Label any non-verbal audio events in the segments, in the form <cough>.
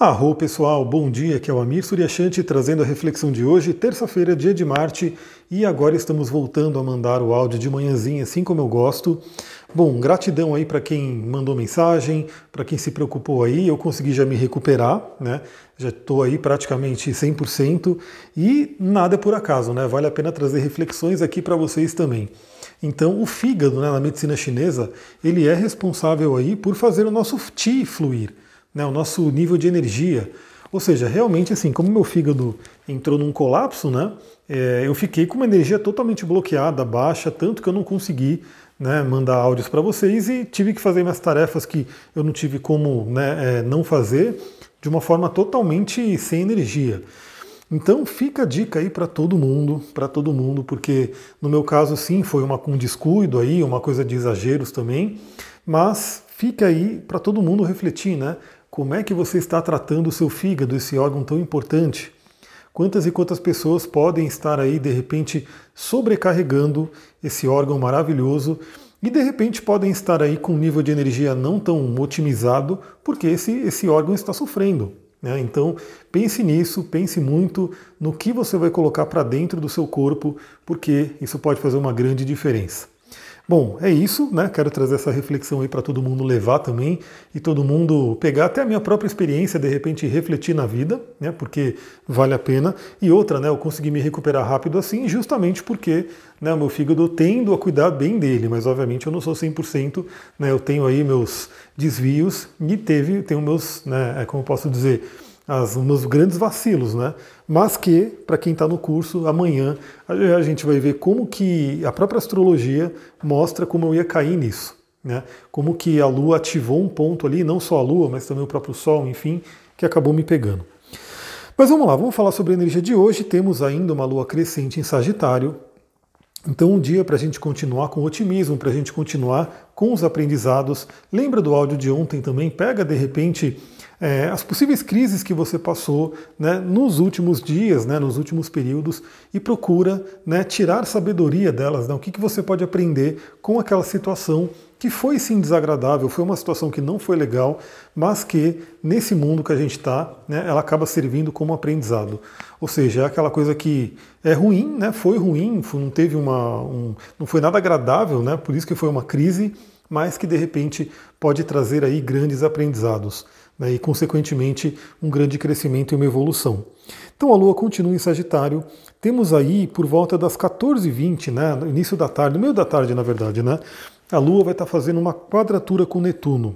Arro pessoal, bom dia, aqui é o Amir Suryashanti trazendo a reflexão de hoje, terça-feira, dia de Marte, e agora estamos voltando a mandar o áudio de manhãzinha, assim como eu gosto. Bom, gratidão aí para quem mandou mensagem, para quem se preocupou aí, eu consegui já me recuperar, né? Já estou aí praticamente 100% e nada é por acaso, né? Vale a pena trazer reflexões aqui para vocês também. Então, o fígado, né, na medicina chinesa, ele é responsável aí por fazer o nosso qi fluir né, o nosso nível de energia. Ou seja, realmente assim, como meu fígado entrou num colapso, né, é, eu fiquei com uma energia totalmente bloqueada, baixa, tanto que eu não consegui né, mandar áudios para vocês e tive que fazer minhas tarefas que eu não tive como né, é, não fazer de uma forma totalmente sem energia. Então fica a dica aí para todo mundo, para todo mundo, porque no meu caso sim foi uma, um descuido aí, uma coisa de exageros também, mas fica aí para todo mundo refletir, né? Como é que você está tratando o seu fígado, esse órgão tão importante? Quantas e quantas pessoas podem estar aí, de repente, sobrecarregando esse órgão maravilhoso e de repente podem estar aí com um nível de energia não tão otimizado porque esse, esse órgão está sofrendo. Né? Então pense nisso, pense muito no que você vai colocar para dentro do seu corpo, porque isso pode fazer uma grande diferença. Bom, é isso, né? Quero trazer essa reflexão aí para todo mundo levar também e todo mundo pegar até a minha própria experiência, de repente refletir na vida, né? Porque vale a pena. E outra, né? Eu consegui me recuperar rápido assim, justamente porque né, o meu fígado tendo a cuidar bem dele, mas obviamente eu não sou 100%, né? Eu tenho aí meus desvios e teve, tenho meus, né? É como eu posso dizer, as, meus grandes vacilos, né? Mas que, para quem está no curso, amanhã a gente vai ver como que a própria astrologia mostra como eu ia cair nisso. Né? Como que a Lua ativou um ponto ali, não só a Lua, mas também o próprio Sol, enfim, que acabou me pegando. Mas vamos lá, vamos falar sobre a energia de hoje. Temos ainda uma Lua crescente em Sagitário. Então, um dia para a gente continuar com otimismo, para a gente continuar com os aprendizados. Lembra do áudio de ontem também? Pega de repente é, as possíveis crises que você passou né, nos últimos dias, né, nos últimos períodos, e procura né, tirar sabedoria delas. Né, o que, que você pode aprender com aquela situação que foi sim desagradável, foi uma situação que não foi legal, mas que nesse mundo que a gente está, né, ela acaba servindo como aprendizado. Ou seja, é aquela coisa que é ruim, né, foi ruim, não teve uma, um, não foi nada agradável, né, por isso que foi uma crise, mas que de repente pode trazer aí grandes aprendizados né, e, consequentemente, um grande crescimento e uma evolução. Então a Lua continua em Sagitário. Temos aí, por volta das 14h20, né, no início da tarde, no meio da tarde, na verdade, né, a Lua vai estar fazendo uma quadratura com Netuno.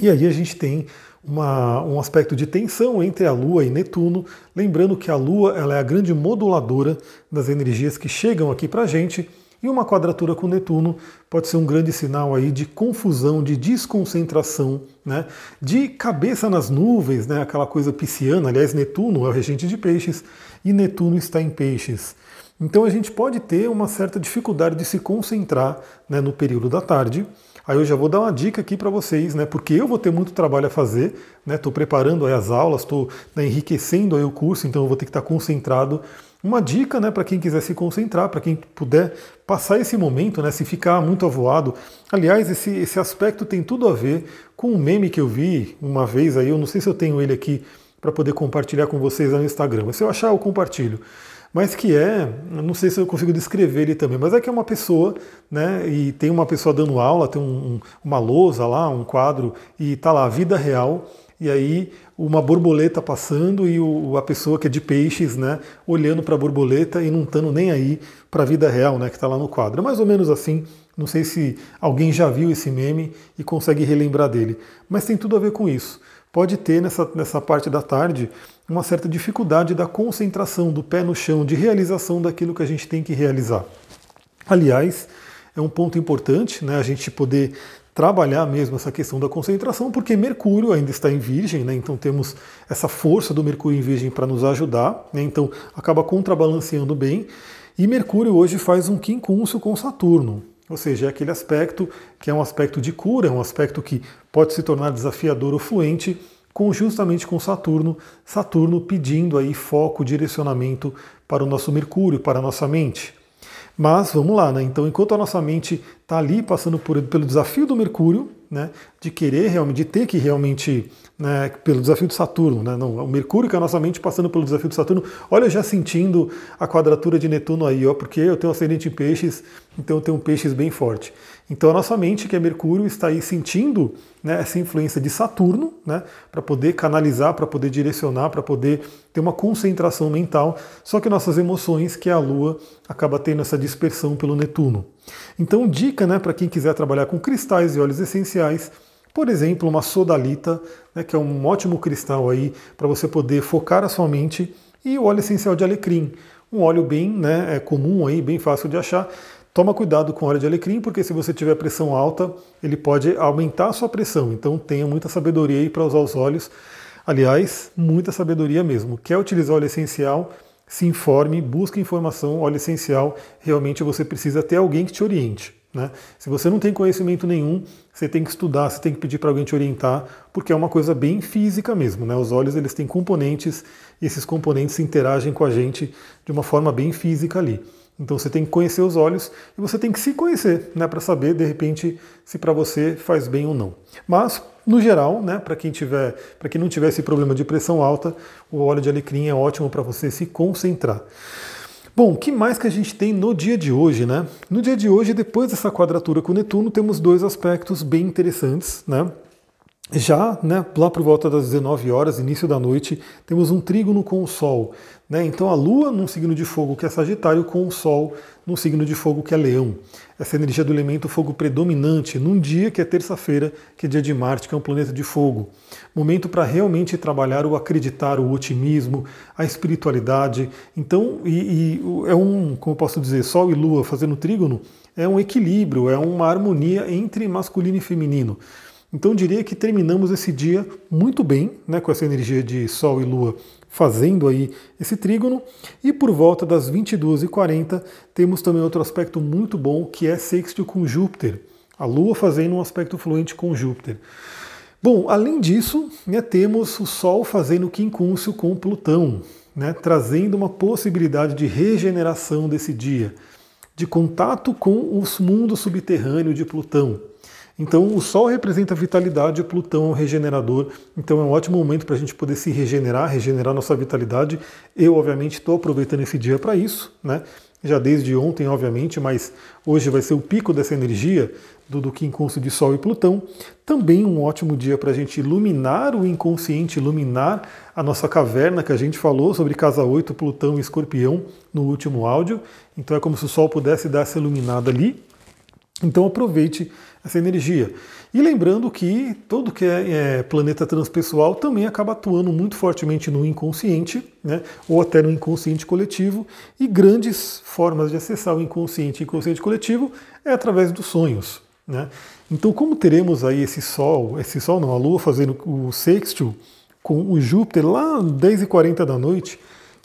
E aí a gente tem uma, um aspecto de tensão entre a Lua e Netuno, lembrando que a Lua ela é a grande moduladora das energias que chegam aqui para a gente e uma quadratura com Netuno pode ser um grande sinal aí de confusão, de desconcentração, né? de cabeça nas nuvens, né? aquela coisa pisciana. Aliás, Netuno é o regente de peixes e Netuno está em peixes. Então a gente pode ter uma certa dificuldade de se concentrar né, no período da tarde. Aí eu já vou dar uma dica aqui para vocês, né? Porque eu vou ter muito trabalho a fazer, né? Estou preparando as aulas, estou né, enriquecendo o curso, então eu vou ter que estar concentrado uma dica né, para quem quiser se concentrar, para quem puder passar esse momento, né, se ficar muito avoado. Aliás, esse, esse aspecto tem tudo a ver com um meme que eu vi uma vez aí, eu não sei se eu tenho ele aqui para poder compartilhar com vocês no Instagram, se eu achar eu compartilho. Mas que é, não sei se eu consigo descrever ele também, mas é que é uma pessoa, né, e tem uma pessoa dando aula, tem um, uma lousa lá, um quadro, e tá lá, vida real, e aí uma borboleta passando e o, a pessoa que é de peixes, né, olhando para a borboleta e não estando nem aí para a vida real, né, que está lá no quadro. É mais ou menos assim. Não sei se alguém já viu esse meme e consegue relembrar dele, mas tem tudo a ver com isso. Pode ter nessa, nessa parte da tarde uma certa dificuldade da concentração, do pé no chão, de realização daquilo que a gente tem que realizar. Aliás, é um ponto importante, né, a gente poder trabalhar mesmo essa questão da concentração, porque Mercúrio ainda está em Virgem, né? então temos essa força do Mercúrio em Virgem para nos ajudar, né? então acaba contrabalanceando bem. E Mercúrio hoje faz um quincúncio com Saturno, ou seja, é aquele aspecto que é um aspecto de cura, é um aspecto que pode se tornar desafiador ou fluente, com, justamente com Saturno, Saturno pedindo aí foco, direcionamento para o nosso Mercúrio, para a nossa mente. Mas vamos lá, né? Então, enquanto a nossa mente está ali passando por, pelo desafio do Mercúrio, né, de querer realmente, de ter que realmente, né, pelo desafio de Saturno, né, não, o Mercúrio que é a nossa mente passando pelo desafio de Saturno, olha já sentindo a quadratura de Netuno aí, ó, porque eu tenho ascendente em peixes, então eu tenho um peixes bem forte. Então a nossa mente, que é Mercúrio, está aí sentindo né, essa influência de Saturno, né, para poder canalizar, para poder direcionar, para poder ter uma concentração mental. Só que nossas emoções, que é a Lua, acaba tendo essa dispersão pelo Netuno. Então, dica né, para quem quiser trabalhar com cristais e óleos essenciais, por exemplo, uma sodalita, né, que é um ótimo cristal aí para você poder focar a sua mente, e o óleo essencial de alecrim, um óleo bem né, é comum aí, bem fácil de achar. Toma cuidado com óleo de alecrim, porque se você tiver pressão alta, ele pode aumentar a sua pressão. Então tenha muita sabedoria aí para usar os óleos. Aliás, muita sabedoria mesmo. Quer utilizar óleo essencial? Se informe, busque informação. Óleo essencial, realmente você precisa ter alguém que te oriente. Né? Se você não tem conhecimento nenhum, você tem que estudar, você tem que pedir para alguém te orientar, porque é uma coisa bem física mesmo. Né? Os olhos eles têm componentes e esses componentes interagem com a gente de uma forma bem física ali. Então você tem que conhecer os olhos e você tem que se conhecer, né, para saber de repente se para você faz bem ou não. Mas no geral, né, para quem tiver, para quem não tiver esse problema de pressão alta, o óleo de alecrim é ótimo para você se concentrar. Bom, o que mais que a gente tem no dia de hoje, né? No dia de hoje, depois dessa quadratura com Netuno, temos dois aspectos bem interessantes, né? Já né, lá por volta das 19 horas, início da noite, temos um trígono com o Sol. Né? Então a Lua num signo de fogo que é Sagitário, com o Sol num signo de fogo que é Leão. Essa energia do elemento fogo predominante num dia que é terça-feira, que é dia de Marte, que é um planeta de fogo. Momento para realmente trabalhar o acreditar, o otimismo, a espiritualidade. Então, e, e é um, como eu posso dizer, Sol e Lua fazendo trígono, é um equilíbrio, é uma harmonia entre masculino e feminino. Então diria que terminamos esse dia muito bem, né, com essa energia de Sol e Lua fazendo aí esse trígono. E por volta das 22h40 temos também outro aspecto muito bom que é sextil com Júpiter. A Lua fazendo um aspecto fluente com Júpiter. Bom, além disso, né, temos o Sol fazendo quincúncio com Plutão, né, trazendo uma possibilidade de regeneração desse dia, de contato com o mundo subterrâneo de Plutão. Então, o Sol representa vitalidade, o Plutão é um regenerador, então é um ótimo momento para a gente poder se regenerar, regenerar nossa vitalidade. Eu, obviamente, estou aproveitando esse dia para isso, né? já desde ontem, obviamente, mas hoje vai ser o pico dessa energia do, do quincúncio de Sol e Plutão. Também um ótimo dia para a gente iluminar o inconsciente, iluminar a nossa caverna que a gente falou sobre Casa 8, Plutão e Escorpião no último áudio. Então é como se o Sol pudesse dar essa iluminada ali. Então aproveite essa energia. E lembrando que todo que é, é, planeta transpessoal também acaba atuando muito fortemente no inconsciente, né, ou até no inconsciente coletivo, e grandes formas de acessar o inconsciente e inconsciente coletivo é através dos sonhos. Né? Então, como teremos aí esse Sol, esse Sol não, a Lua fazendo o sextil com o Júpiter lá 10h40 da noite,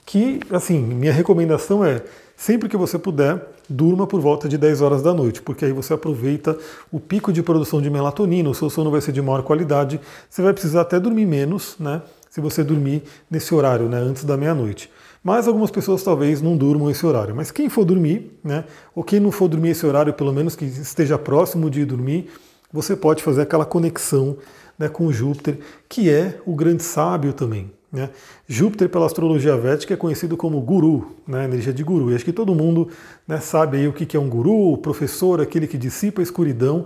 que, assim, minha recomendação é Sempre que você puder, durma por volta de 10 horas da noite, porque aí você aproveita o pico de produção de melatonina, o seu sono vai ser de maior qualidade, você vai precisar até dormir menos, né? Se você dormir nesse horário, né, antes da meia-noite. Mas algumas pessoas talvez não durmam esse horário. Mas quem for dormir, né, ou quem não for dormir esse horário, pelo menos que esteja próximo de dormir, você pode fazer aquela conexão né, com Júpiter, que é o grande sábio também. Né? Júpiter, pela astrologia védica, é conhecido como guru, né? energia de guru. E acho que todo mundo né, sabe aí o que é um guru, o professor, aquele que dissipa a escuridão.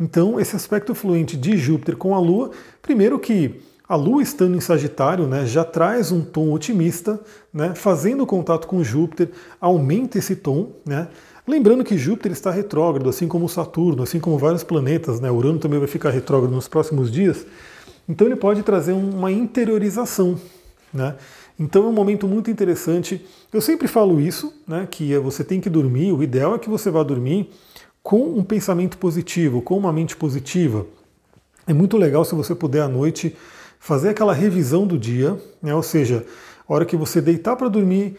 Então, esse aspecto fluente de Júpiter com a Lua, primeiro que a Lua estando em Sagitário né, já traz um tom otimista, né, fazendo contato com Júpiter, aumenta esse tom. Né, lembrando que Júpiter está retrógrado, assim como Saturno, assim como vários planetas. Né, Urano também vai ficar retrógrado nos próximos dias. Então ele pode trazer uma interiorização. Né? Então é um momento muito interessante. Eu sempre falo isso, né, que é você tem que dormir, o ideal é que você vá dormir com um pensamento positivo, com uma mente positiva. É muito legal se você puder à noite fazer aquela revisão do dia, né, ou seja, a hora que você deitar para dormir,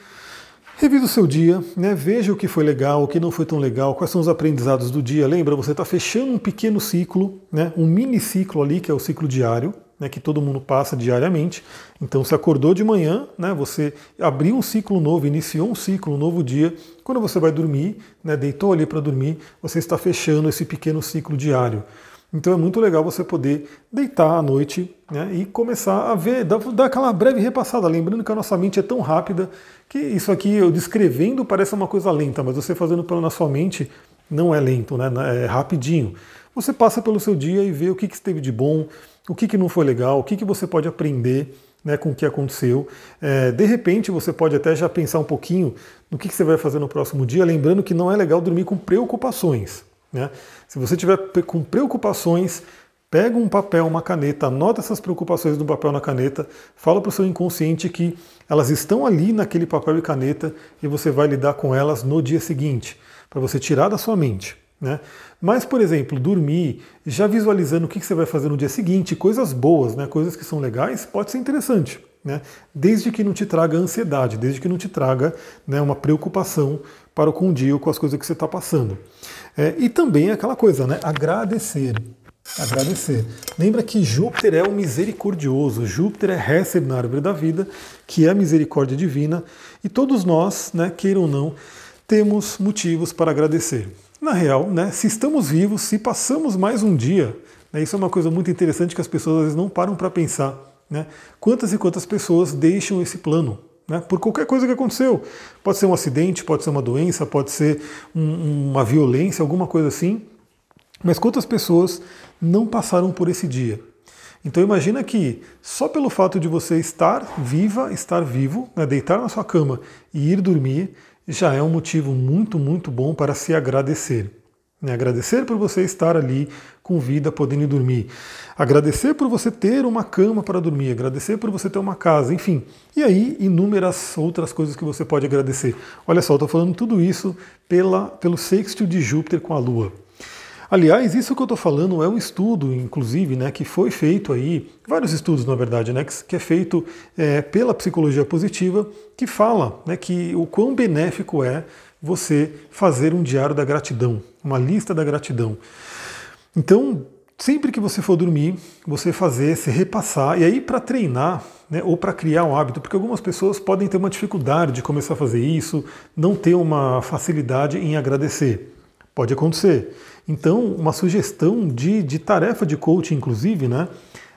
Revisa o seu dia, né? veja o que foi legal, o que não foi tão legal, quais são os aprendizados do dia. Lembra, você está fechando um pequeno ciclo, né? um mini ciclo ali, que é o ciclo diário, né? que todo mundo passa diariamente. Então, você acordou de manhã, né? você abriu um ciclo novo, iniciou um ciclo, um novo dia. Quando você vai dormir, né? deitou ali para dormir, você está fechando esse pequeno ciclo diário. Então é muito legal você poder deitar à noite né, e começar a ver, dar, dar, aquela breve repassada, lembrando que a nossa mente é tão rápida que isso aqui eu descrevendo parece uma coisa lenta, mas você fazendo pela sua mente não é lento, né, é rapidinho. Você passa pelo seu dia e vê o que, que esteve de bom, o que, que não foi legal, o que, que você pode aprender né, com o que aconteceu. É, de repente você pode até já pensar um pouquinho no que, que você vai fazer no próximo dia, lembrando que não é legal dormir com preocupações. Né? Se você tiver com preocupações, pega um papel, uma caneta, anota essas preocupações no papel na caneta, fala para o seu inconsciente que elas estão ali naquele papel e caneta e você vai lidar com elas no dia seguinte, para você tirar da sua mente. Né? Mas, por exemplo, dormir, já visualizando o que você vai fazer no dia seguinte, coisas boas, né? coisas que são legais, pode ser interessante. Né? Desde que não te traga ansiedade, desde que não te traga né, uma preocupação para o com o dia ou com as coisas que você está passando. É, e também aquela coisa, né? Agradecer. Agradecer. Lembra que Júpiter é o misericordioso, Júpiter é Hesed na árvore da vida, que é a misericórdia divina, e todos nós, né, queiram ou não, temos motivos para agradecer. Na real, né, se estamos vivos, se passamos mais um dia, né, isso é uma coisa muito interessante que as pessoas às vezes não param para pensar. Né, quantas e quantas pessoas deixam esse plano? Né, por qualquer coisa que aconteceu. Pode ser um acidente, pode ser uma doença, pode ser um, uma violência, alguma coisa assim. Mas quantas pessoas não passaram por esse dia? Então imagina que só pelo fato de você estar viva, estar vivo, né, deitar na sua cama e ir dormir, já é um motivo muito, muito bom para se agradecer. Né? Agradecer por você estar ali com vida, podendo dormir. Agradecer por você ter uma cama para dormir. Agradecer por você ter uma casa, enfim. E aí, inúmeras outras coisas que você pode agradecer. Olha só, estou falando tudo isso pela, pelo sextil de Júpiter com a Lua. Aliás, isso que eu estou falando é um estudo, inclusive, né, que foi feito aí, vários estudos, na verdade, né, que, é feito é, pela psicologia positiva, que fala né, que o quão benéfico é você fazer um diário da gratidão, uma lista da gratidão. Então, sempre que você for dormir, você fazer, se repassar, e aí para treinar, né, ou para criar um hábito, porque algumas pessoas podem ter uma dificuldade de começar a fazer isso, não ter uma facilidade em agradecer. Pode acontecer. Então, uma sugestão de, de tarefa de coaching, inclusive, né,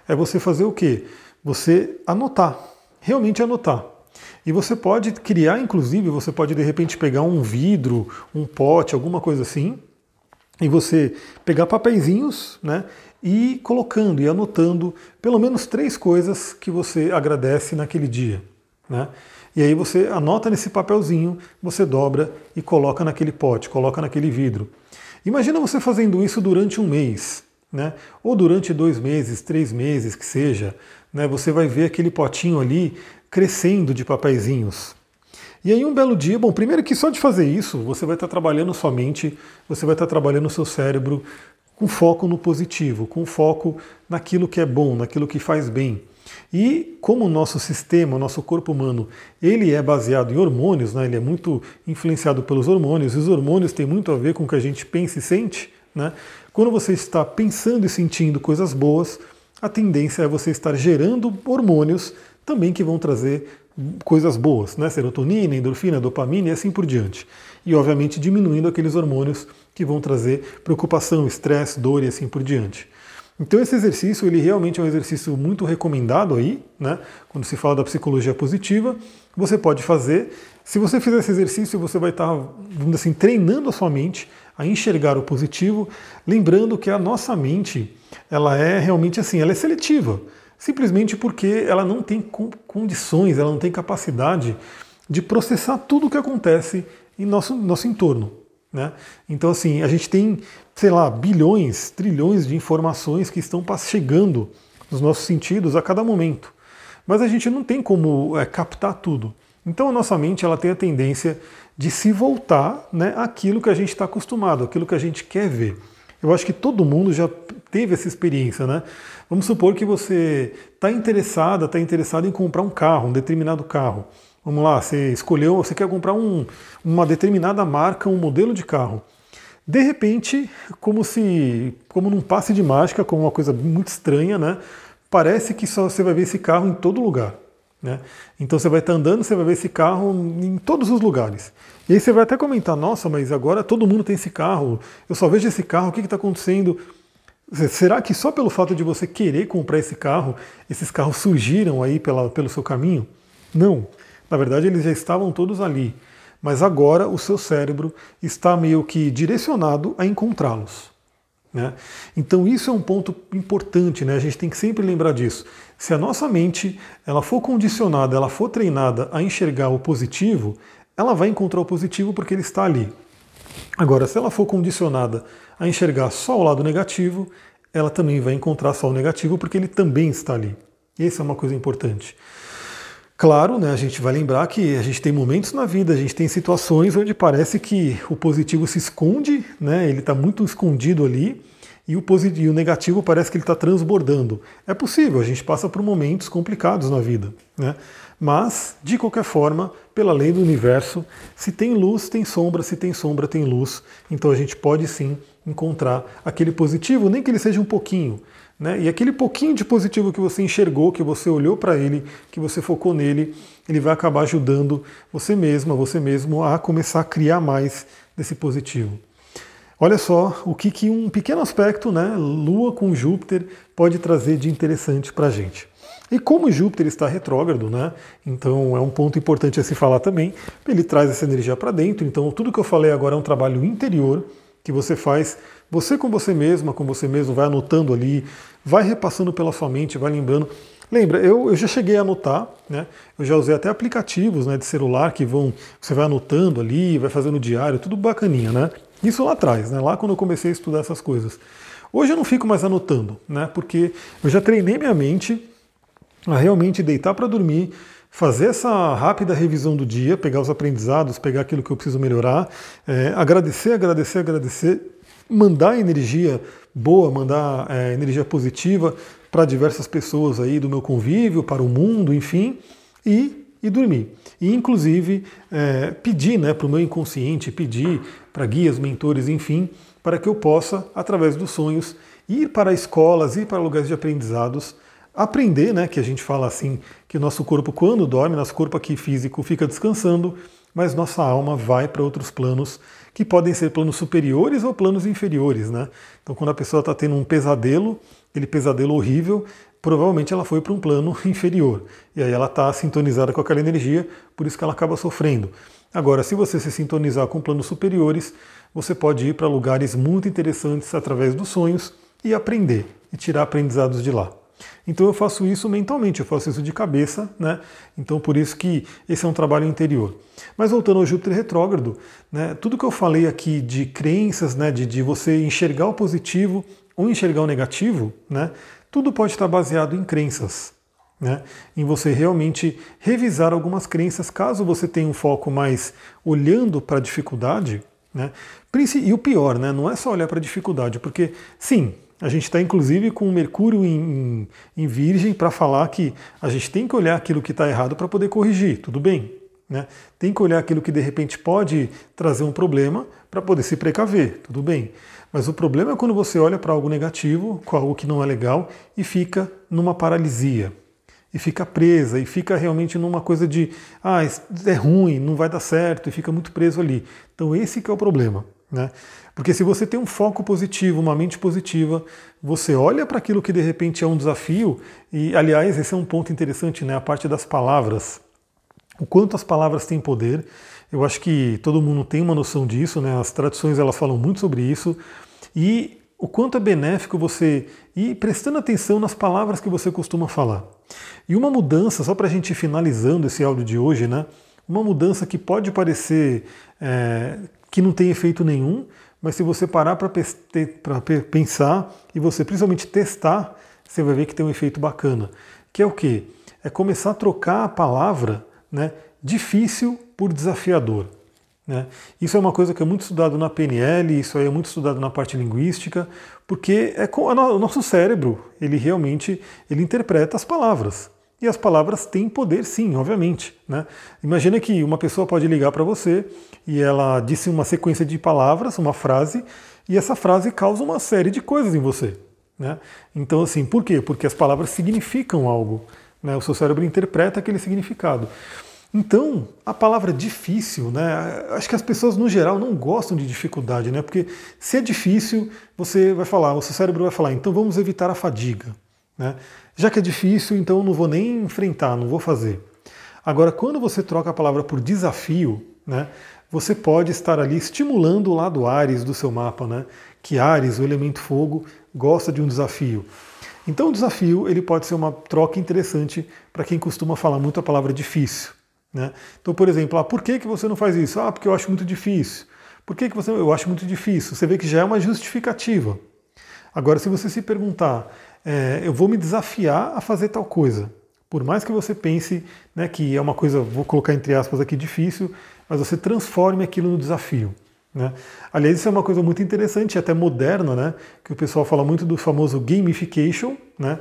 é você fazer o quê? Você anotar, realmente anotar. E você pode criar, inclusive, você pode de repente pegar um vidro, um pote, alguma coisa assim, e você pegar papeizinhos, né, e colocando e anotando pelo menos três coisas que você agradece naquele dia, né? E aí você anota nesse papelzinho, você dobra e coloca naquele pote, coloca naquele vidro. Imagina você fazendo isso durante um mês, né? Ou durante dois meses, três meses, que seja, né? Você vai ver aquele potinho ali crescendo de papeizinhos. E aí um belo dia, bom, primeiro que só de fazer isso, você vai estar trabalhando sua mente, você vai estar trabalhando o seu cérebro com foco no positivo, com foco naquilo que é bom, naquilo que faz bem. E como o nosso sistema, o nosso corpo humano, ele é baseado em hormônios, né? ele é muito influenciado pelos hormônios, e os hormônios têm muito a ver com o que a gente pensa e sente. Né? Quando você está pensando e sentindo coisas boas, a tendência é você estar gerando hormônios também que vão trazer coisas boas, né? serotonina, endorfina, dopamina e assim por diante. E obviamente diminuindo aqueles hormônios que vão trazer preocupação, estresse, dor e assim por diante. Então esse exercício ele realmente é um exercício muito recomendado aí, né? Quando se fala da psicologia positiva, você pode fazer. Se você fizer esse exercício, você vai estar, vamos assim, treinando a sua mente a enxergar o positivo, lembrando que a nossa mente, ela é realmente assim, ela é seletiva simplesmente porque ela não tem condições, ela não tem capacidade de processar tudo o que acontece em nosso, nosso entorno. Né? Então, assim, a gente tem, sei lá, bilhões, trilhões de informações que estão chegando nos nossos sentidos a cada momento. Mas a gente não tem como é, captar tudo. Então, a nossa mente ela tem a tendência de se voltar né, àquilo que a gente está acostumado, aquilo que a gente quer ver. Eu acho que todo mundo já teve essa experiência, né? Vamos supor que você está interessada, está interessado em comprar um carro, um determinado carro. Vamos lá, você escolheu, você quer comprar um, uma determinada marca, um modelo de carro. De repente, como se, como num passe de mágica, como uma coisa muito estranha, né? Parece que só você vai ver esse carro em todo lugar. Né? Então você vai estar andando, você vai ver esse carro em todos os lugares. E aí você vai até comentar, nossa, mas agora todo mundo tem esse carro, eu só vejo esse carro, o que está acontecendo? Será que só pelo fato de você querer comprar esse carro, esses carros surgiram aí pela, pelo seu caminho? Não. Na verdade, eles já estavam todos ali. Mas agora o seu cérebro está meio que direcionado a encontrá-los. Né? Então isso é um ponto importante, né? a gente tem que sempre lembrar disso. Se a nossa mente ela for condicionada, ela for treinada a enxergar o positivo, ela vai encontrar o positivo porque ele está ali. Agora, se ela for condicionada a enxergar só o lado negativo, ela também vai encontrar só o negativo porque ele também está ali. Essa é uma coisa importante. Claro, né, a gente vai lembrar que a gente tem momentos na vida, a gente tem situações onde parece que o positivo se esconde, né, ele está muito escondido ali, e o, positivo, o negativo parece que ele está transbordando. É possível, a gente passa por momentos complicados na vida. Né? Mas, de qualquer forma, pela lei do universo, se tem luz, tem sombra, se tem sombra, tem luz. Então a gente pode sim encontrar aquele positivo, nem que ele seja um pouquinho. Né? E aquele pouquinho de positivo que você enxergou, que você olhou para ele, que você focou nele, ele vai acabar ajudando você mesma, você mesmo a começar a criar mais desse positivo. Olha só o que, que um pequeno aspecto, né, Lua com Júpiter, pode trazer de interessante para a gente. E como Júpiter está retrógrado, né? Então é um ponto importante a se falar também. Ele traz essa energia para dentro. Então tudo que eu falei agora é um trabalho interior que você faz, você com você mesma, com você mesmo, vai anotando ali, vai repassando pela sua mente, vai lembrando. Lembra, eu, eu já cheguei a anotar, né? Eu já usei até aplicativos né, de celular que vão. Você vai anotando ali, vai fazendo diário, tudo bacaninha, né? Isso lá atrás, né? Lá quando eu comecei a estudar essas coisas. Hoje eu não fico mais anotando, né? Porque eu já treinei minha mente a realmente deitar para dormir, fazer essa rápida revisão do dia, pegar os aprendizados, pegar aquilo que eu preciso melhorar, é, agradecer, agradecer, agradecer, mandar energia boa, mandar é, energia positiva para diversas pessoas aí do meu convívio, para o mundo, enfim, e, e dormir. E inclusive é, pedir né, para o meu inconsciente, pedir para guias, mentores, enfim, para que eu possa, através dos sonhos, ir para escolas, ir para lugares de aprendizados aprender, né, que a gente fala assim, que o nosso corpo quando dorme, nosso corpo aqui físico fica descansando, mas nossa alma vai para outros planos que podem ser planos superiores ou planos inferiores, né? Então quando a pessoa está tendo um pesadelo, aquele pesadelo horrível, provavelmente ela foi para um plano <laughs> inferior. E aí ela está sintonizada com aquela energia, por isso que ela acaba sofrendo. Agora, se você se sintonizar com planos superiores, você pode ir para lugares muito interessantes através dos sonhos e aprender e tirar aprendizados de lá. Então eu faço isso mentalmente, eu faço isso de cabeça, né? Então por isso que esse é um trabalho interior. Mas voltando ao Júpiter retrógrado, né, tudo que eu falei aqui de crenças, né, de, de você enxergar o positivo ou enxergar o negativo, né, tudo pode estar baseado em crenças. Né, em você realmente revisar algumas crenças, caso você tenha um foco mais olhando para a dificuldade, né? E o pior, né, não é só olhar para a dificuldade, porque sim, a gente está inclusive com o Mercúrio em, em Virgem para falar que a gente tem que olhar aquilo que está errado para poder corrigir, tudo bem. Né? Tem que olhar aquilo que de repente pode trazer um problema para poder se precaver, tudo bem. Mas o problema é quando você olha para algo negativo, com algo que não é legal, e fica numa paralisia. E fica presa, e fica realmente numa coisa de, ah, é ruim, não vai dar certo, e fica muito preso ali. Então esse que é o problema. Né? Porque se você tem um foco positivo, uma mente positiva, você olha para aquilo que de repente é um desafio, e aliás, esse é um ponto interessante, né? a parte das palavras. O quanto as palavras têm poder. Eu acho que todo mundo tem uma noção disso, né? as tradições elas falam muito sobre isso. E o quanto é benéfico você ir prestando atenção nas palavras que você costuma falar. E uma mudança, só para a gente ir finalizando esse áudio de hoje, né? Uma mudança que pode parecer é, que não tem efeito nenhum, mas se você parar para pensar e você principalmente testar, você vai ver que tem um efeito bacana. Que é o quê? É começar a trocar a palavra né, difícil por desafiador. Né? Isso é uma coisa que é muito estudado na PNL, isso aí é muito estudado na parte linguística, porque é com, o nosso cérebro, ele realmente ele interpreta as palavras. E as palavras têm poder, sim, obviamente. Né? Imagina que uma pessoa pode ligar para você e ela disse uma sequência de palavras, uma frase, e essa frase causa uma série de coisas em você. Né? Então, assim, por quê? Porque as palavras significam algo. Né? O seu cérebro interpreta aquele significado. Então, a palavra difícil, né? Acho que as pessoas no geral não gostam de dificuldade, né? Porque se é difícil, você vai falar, o seu cérebro vai falar, então vamos evitar a fadiga, né? Já que é difícil, então não vou nem enfrentar, não vou fazer. Agora, quando você troca a palavra por desafio, né? Você pode estar ali estimulando o lado Ares do seu mapa, né? Que Ares, o elemento fogo, gosta de um desafio. Então, o desafio ele pode ser uma troca interessante para quem costuma falar muito a palavra difícil. Né? Então, por exemplo, ah, por que, que você não faz isso? Ah, porque eu acho muito difícil. Por que, que você eu acho muito difícil? Você vê que já é uma justificativa. Agora, se você se perguntar, é, eu vou me desafiar a fazer tal coisa, por mais que você pense né, que é uma coisa, vou colocar entre aspas aqui, difícil, mas você transforme aquilo no desafio. Né? Aliás, isso é uma coisa muito interessante, até moderna, né? que o pessoal fala muito do famoso gamification, né?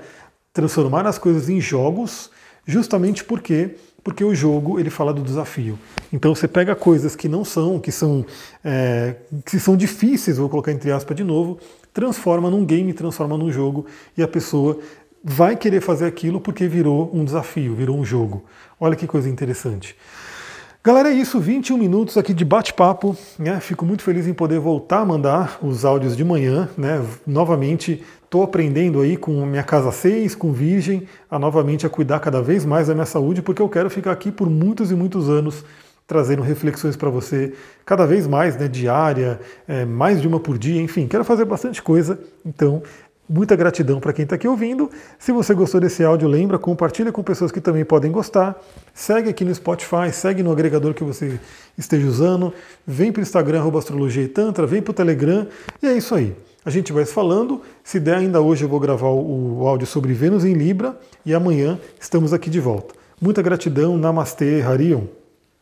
transformar as coisas em jogos, justamente porque porque o jogo ele fala do desafio. Então você pega coisas que não são, que são, é, que são difíceis, vou colocar entre aspas de novo, transforma num game, transforma num jogo e a pessoa vai querer fazer aquilo porque virou um desafio, virou um jogo. Olha que coisa interessante. Galera, é isso, 21 minutos aqui de bate-papo. Né? Fico muito feliz em poder voltar a mandar os áudios de manhã. Né? Novamente, estou aprendendo aí com minha casa 6, com Virgem, a novamente a cuidar cada vez mais da minha saúde, porque eu quero ficar aqui por muitos e muitos anos trazendo reflexões para você cada vez mais, né, diária, é, mais de uma por dia, enfim, quero fazer bastante coisa. Então, Muita gratidão para quem está aqui ouvindo. Se você gostou desse áudio, lembra, compartilha com pessoas que também podem gostar. Segue aqui no Spotify, segue no agregador que você esteja usando. Vem para o Instagram, Astrologia e Tantra, vem para o Telegram. E é isso aí. A gente vai se falando. Se der ainda hoje, eu vou gravar o áudio sobre Vênus em Libra. E amanhã estamos aqui de volta. Muita gratidão. Namastê, Harion.